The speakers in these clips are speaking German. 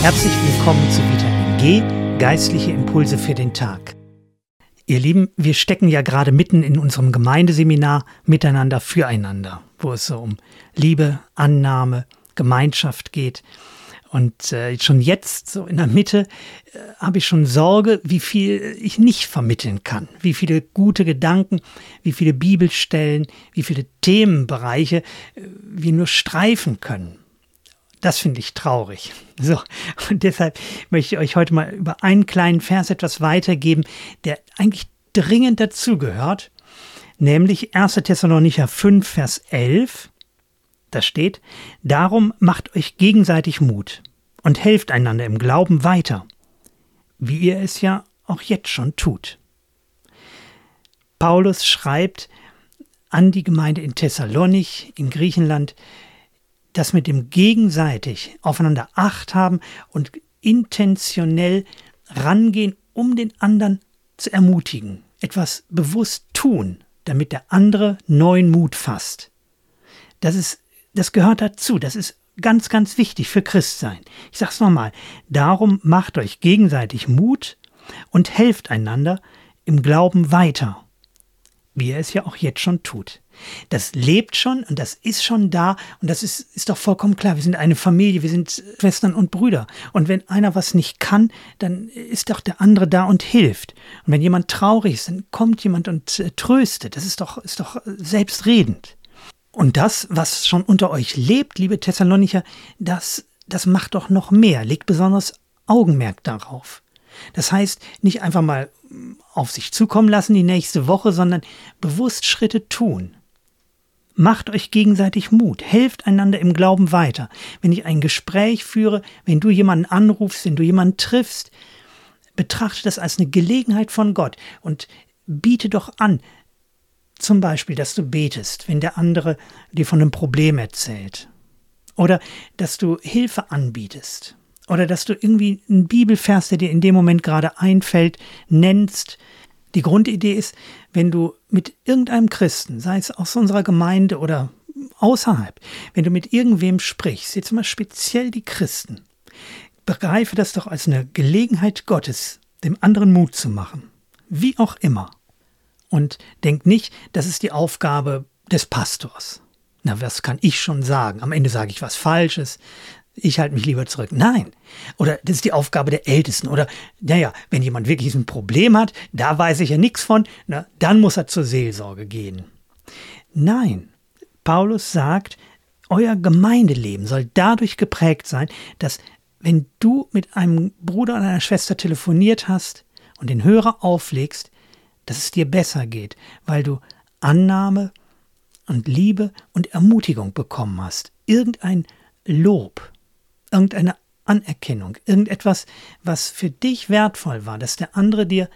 Herzlich willkommen zu Vitamin G, geistliche Impulse für den Tag. Ihr Lieben, wir stecken ja gerade mitten in unserem Gemeindeseminar Miteinander füreinander, wo es so um Liebe, Annahme, Gemeinschaft geht. Und äh, schon jetzt, so in der Mitte, äh, habe ich schon Sorge, wie viel ich nicht vermitteln kann, wie viele gute Gedanken, wie viele Bibelstellen, wie viele Themenbereiche äh, wir nur streifen können. Das finde ich traurig. So, und deshalb möchte ich euch heute mal über einen kleinen Vers etwas weitergeben, der eigentlich dringend dazugehört, nämlich 1. Thessalonicher 5, Vers 11. Da steht, darum macht euch gegenseitig Mut und helft einander im Glauben weiter, wie ihr es ja auch jetzt schon tut. Paulus schreibt an die Gemeinde in Thessalonich in Griechenland, dass mit dem gegenseitig aufeinander Acht haben und intentionell rangehen, um den anderen zu ermutigen, etwas bewusst tun, damit der andere neuen Mut fasst. Das ist das gehört dazu. Das ist ganz, ganz wichtig für Christsein. Ich sag's nochmal. Darum macht euch gegenseitig Mut und helft einander im Glauben weiter. Wie er es ja auch jetzt schon tut. Das lebt schon und das ist schon da und das ist, ist doch vollkommen klar. Wir sind eine Familie, wir sind Schwestern und Brüder. Und wenn einer was nicht kann, dann ist doch der andere da und hilft. Und wenn jemand traurig ist, dann kommt jemand und äh, tröstet. Das ist doch, ist doch selbstredend. Und das, was schon unter euch lebt, liebe Thessalonicher, das, das macht doch noch mehr, legt besonders Augenmerk darauf. Das heißt, nicht einfach mal auf sich zukommen lassen die nächste Woche, sondern bewusst Schritte tun. Macht euch gegenseitig Mut, helft einander im Glauben weiter. Wenn ich ein Gespräch führe, wenn du jemanden anrufst, wenn du jemanden triffst, betrachte das als eine Gelegenheit von Gott und biete doch an, zum Beispiel, dass du betest, wenn der andere dir von einem Problem erzählt. Oder dass du Hilfe anbietest. Oder dass du irgendwie einen Bibelvers, der dir in dem Moment gerade einfällt, nennst. Die Grundidee ist, wenn du mit irgendeinem Christen, sei es aus unserer Gemeinde oder außerhalb, wenn du mit irgendwem sprichst, jetzt mal speziell die Christen, begreife das doch als eine Gelegenheit Gottes, dem anderen Mut zu machen. Wie auch immer. Und denk nicht, das ist die Aufgabe des Pastors. Na, was kann ich schon sagen? Am Ende sage ich was Falsches. Ich halte mich lieber zurück. Nein. Oder das ist die Aufgabe der Ältesten. Oder, naja, wenn jemand wirklich ein Problem hat, da weiß ich ja nichts von, na, dann muss er zur Seelsorge gehen. Nein. Paulus sagt, euer Gemeindeleben soll dadurch geprägt sein, dass wenn du mit einem Bruder oder einer Schwester telefoniert hast und den Hörer auflegst, dass es dir besser geht, weil du Annahme und Liebe und Ermutigung bekommen hast. Irgendein Lob, irgendeine Anerkennung, irgendetwas, was für dich wertvoll war, dass der andere dir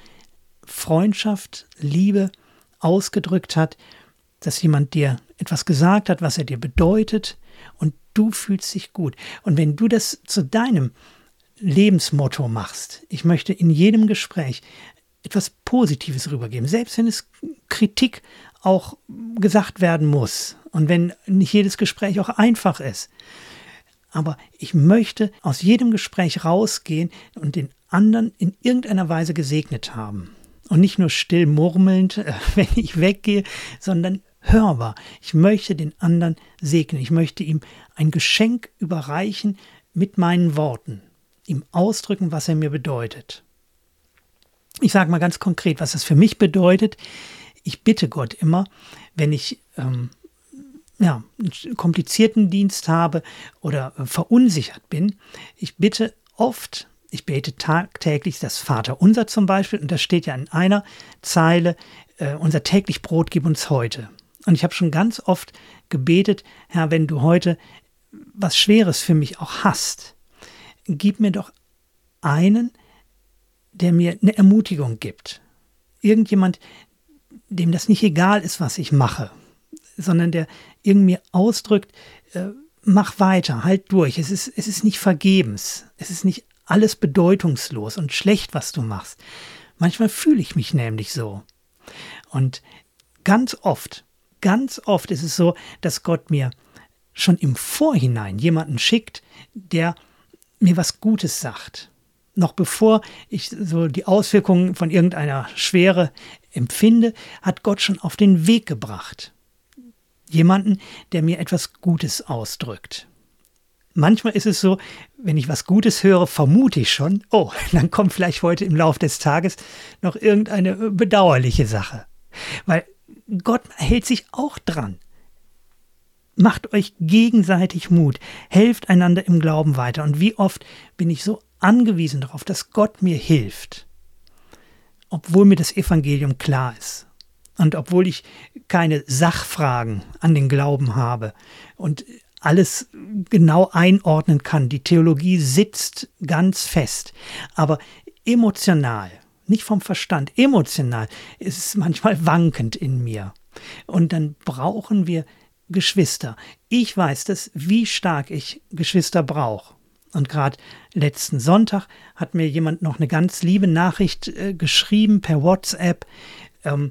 Freundschaft, Liebe ausgedrückt hat, dass jemand dir etwas gesagt hat, was er dir bedeutet und du fühlst dich gut. Und wenn du das zu deinem Lebensmotto machst, ich möchte in jedem Gespräch etwas Positives rübergeben, selbst wenn es Kritik auch gesagt werden muss und wenn nicht jedes Gespräch auch einfach ist. Aber ich möchte aus jedem Gespräch rausgehen und den anderen in irgendeiner Weise gesegnet haben. Und nicht nur still murmelnd, äh, wenn ich weggehe, sondern hörbar. Ich möchte den anderen segnen. Ich möchte ihm ein Geschenk überreichen mit meinen Worten, ihm ausdrücken, was er mir bedeutet. Ich sage mal ganz konkret, was das für mich bedeutet. Ich bitte Gott immer, wenn ich ähm, ja, einen komplizierten Dienst habe oder äh, verunsichert bin, ich bitte oft, ich bete tagtäglich das Vaterunser zum Beispiel, und da steht ja in einer Zeile, äh, unser täglich Brot gib uns heute. Und ich habe schon ganz oft gebetet, Herr, wenn du heute was Schweres für mich auch hast, gib mir doch einen, der mir eine Ermutigung gibt. Irgendjemand, dem das nicht egal ist, was ich mache, sondern der irgendwie ausdrückt, äh, mach weiter, halt durch. Es ist, es ist nicht vergebens. Es ist nicht alles bedeutungslos und schlecht, was du machst. Manchmal fühle ich mich nämlich so. Und ganz oft, ganz oft ist es so, dass Gott mir schon im Vorhinein jemanden schickt, der mir was Gutes sagt. Noch bevor ich so die Auswirkungen von irgendeiner Schwere empfinde, hat Gott schon auf den Weg gebracht. Jemanden, der mir etwas Gutes ausdrückt. Manchmal ist es so, wenn ich was Gutes höre, vermute ich schon, oh, dann kommt vielleicht heute im Laufe des Tages noch irgendeine bedauerliche Sache. Weil Gott hält sich auch dran. Macht euch gegenseitig Mut, helft einander im Glauben weiter. Und wie oft bin ich so angewiesen darauf, dass Gott mir hilft, obwohl mir das Evangelium klar ist. Und obwohl ich keine Sachfragen an den Glauben habe und alles genau einordnen kann. Die Theologie sitzt ganz fest. Aber emotional, nicht vom Verstand, emotional ist es manchmal wankend in mir. Und dann brauchen wir Geschwister. Ich weiß das, wie stark ich Geschwister brauche. Und gerade letzten Sonntag hat mir jemand noch eine ganz liebe Nachricht äh, geschrieben per WhatsApp. Ähm,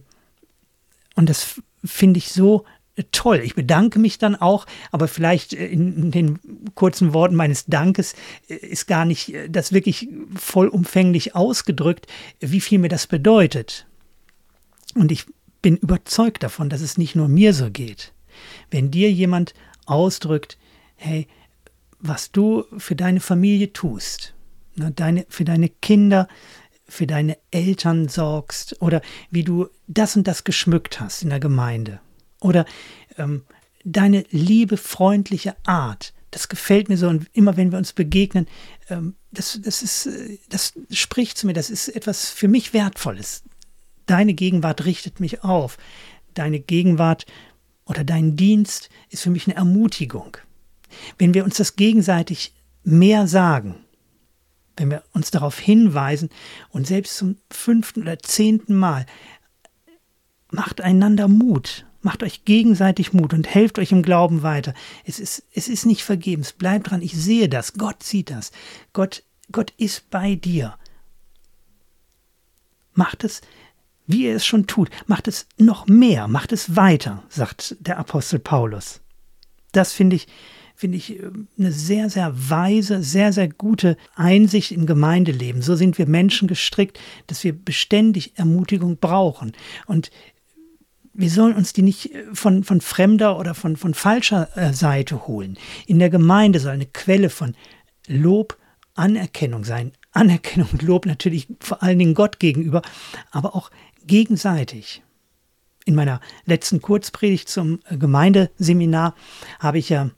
und das finde ich so toll. Ich bedanke mich dann auch, aber vielleicht äh, in den kurzen Worten meines Dankes äh, ist gar nicht äh, das wirklich vollumfänglich ausgedrückt, wie viel mir das bedeutet. Und ich bin überzeugt davon, dass es nicht nur mir so geht. Wenn dir jemand ausdrückt, hey, was du für deine Familie tust, ne, deine, für deine Kinder, für deine Eltern sorgst oder wie du das und das geschmückt hast in der Gemeinde oder ähm, deine liebe, freundliche Art, das gefällt mir so. Und immer wenn wir uns begegnen, ähm, das, das, ist, äh, das spricht zu mir, das ist etwas für mich Wertvolles. Deine Gegenwart richtet mich auf. Deine Gegenwart oder dein Dienst ist für mich eine Ermutigung. Wenn wir uns das gegenseitig mehr sagen, wenn wir uns darauf hinweisen und selbst zum fünften oder zehnten Mal macht einander Mut, Macht euch gegenseitig Mut und helft euch im Glauben weiter. Es ist, es ist nicht vergebens. Bleibt dran. Ich sehe das. Gott sieht das. Gott, Gott ist bei dir. Macht es, wie er es schon tut. Macht es noch mehr. Macht es weiter, sagt der Apostel Paulus. Das finde ich, finde ich äh, eine sehr, sehr weise, sehr, sehr gute Einsicht im Gemeindeleben. So sind wir Menschen gestrickt, dass wir beständig Ermutigung brauchen. Und wir sollen uns die nicht äh, von, von fremder oder von, von falscher äh, Seite holen. In der Gemeinde soll eine Quelle von Lob, Anerkennung sein. Anerkennung und Lob natürlich vor allen Dingen Gott gegenüber, aber auch gegenseitig. In meiner letzten Kurzpredigt zum äh, Gemeindeseminar habe ich ja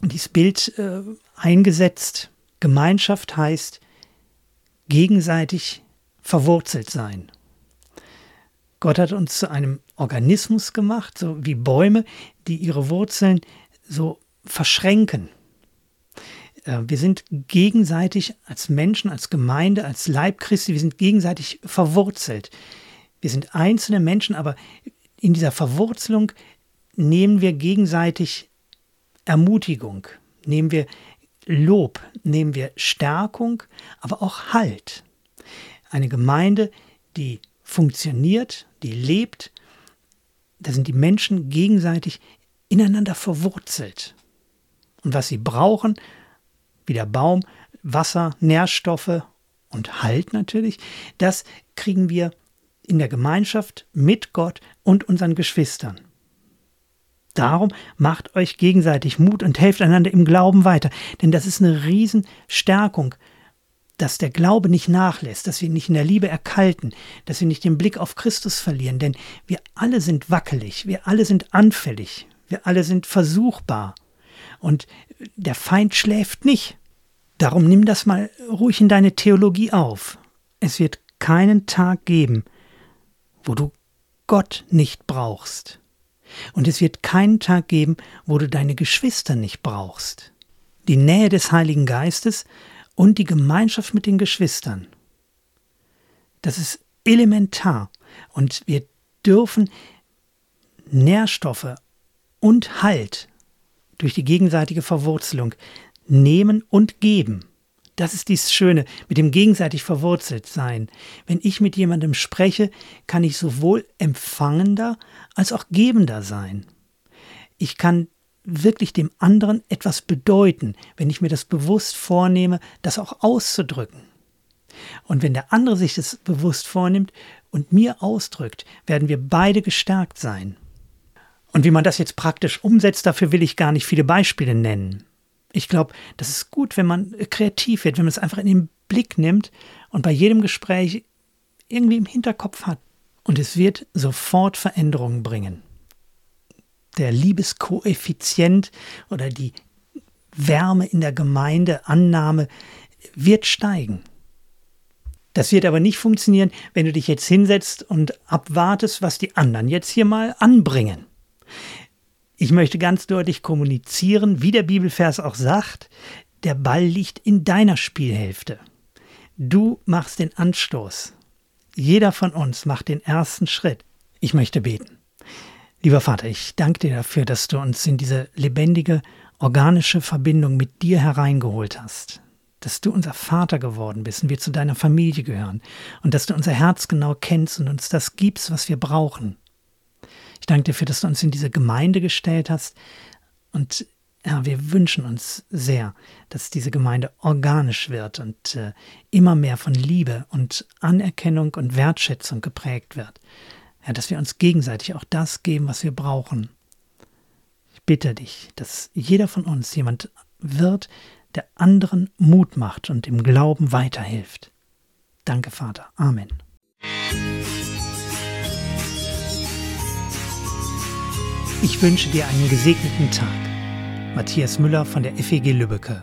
dieses Bild äh, eingesetzt. Gemeinschaft heißt gegenseitig verwurzelt sein. Gott hat uns zu einem Organismus gemacht, so wie Bäume, die ihre Wurzeln so verschränken. Äh, wir sind gegenseitig als Menschen, als Gemeinde, als Leib Christi, wir sind gegenseitig verwurzelt. Wir sind einzelne Menschen, aber in dieser Verwurzelung nehmen wir gegenseitig Ermutigung, nehmen wir Lob, nehmen wir Stärkung, aber auch Halt. Eine Gemeinde, die funktioniert, die lebt, da sind die Menschen gegenseitig ineinander verwurzelt. Und was sie brauchen, wie der Baum, Wasser, Nährstoffe und Halt natürlich, das kriegen wir in der Gemeinschaft mit Gott und unseren Geschwistern. Darum macht euch gegenseitig Mut und helft einander im Glauben weiter, denn das ist eine Riesenstärkung dass der Glaube nicht nachlässt, dass wir nicht in der Liebe erkalten, dass wir nicht den Blick auf Christus verlieren, denn wir alle sind wackelig, wir alle sind anfällig, wir alle sind versuchbar. Und der Feind schläft nicht. Darum nimm das mal ruhig in deine Theologie auf. Es wird keinen Tag geben, wo du Gott nicht brauchst. Und es wird keinen Tag geben, wo du deine Geschwister nicht brauchst. Die Nähe des Heiligen Geistes und die Gemeinschaft mit den Geschwistern. Das ist elementar und wir dürfen Nährstoffe und Halt durch die gegenseitige Verwurzelung nehmen und geben. Das ist dies Schöne mit dem gegenseitig verwurzelt sein. Wenn ich mit jemandem spreche, kann ich sowohl empfangender als auch gebender sein. Ich kann wirklich dem anderen etwas bedeuten, wenn ich mir das bewusst vornehme, das auch auszudrücken. Und wenn der andere sich das bewusst vornimmt und mir ausdrückt, werden wir beide gestärkt sein. Und wie man das jetzt praktisch umsetzt, dafür will ich gar nicht viele Beispiele nennen. Ich glaube, das ist gut, wenn man kreativ wird, wenn man es einfach in den Blick nimmt und bei jedem Gespräch irgendwie im Hinterkopf hat. Und es wird sofort Veränderungen bringen. Der Liebeskoeffizient oder die Wärme in der Gemeinde, Annahme wird steigen. Das wird aber nicht funktionieren, wenn du dich jetzt hinsetzt und abwartest, was die anderen jetzt hier mal anbringen. Ich möchte ganz deutlich kommunizieren, wie der Bibelvers auch sagt, der Ball liegt in deiner Spielhälfte. Du machst den Anstoß. Jeder von uns macht den ersten Schritt. Ich möchte beten. Lieber Vater, ich danke dir dafür, dass du uns in diese lebendige, organische Verbindung mit dir hereingeholt hast dass du unser Vater geworden bist und wir zu deiner Familie gehören und dass du unser Herz genau kennst und uns das gibst, was wir brauchen. Ich danke dir dafür, dass du uns in diese Gemeinde gestellt hast und ja, wir wünschen uns sehr, dass diese Gemeinde organisch wird und äh, immer mehr von Liebe und Anerkennung und Wertschätzung geprägt wird. Ja, dass wir uns gegenseitig auch das geben, was wir brauchen. Ich bitte dich, dass jeder von uns jemand wird, der anderen Mut macht und im Glauben weiterhilft. Danke, Vater. Amen. Ich wünsche dir einen gesegneten Tag. Matthias Müller von der FEG Lübbecke.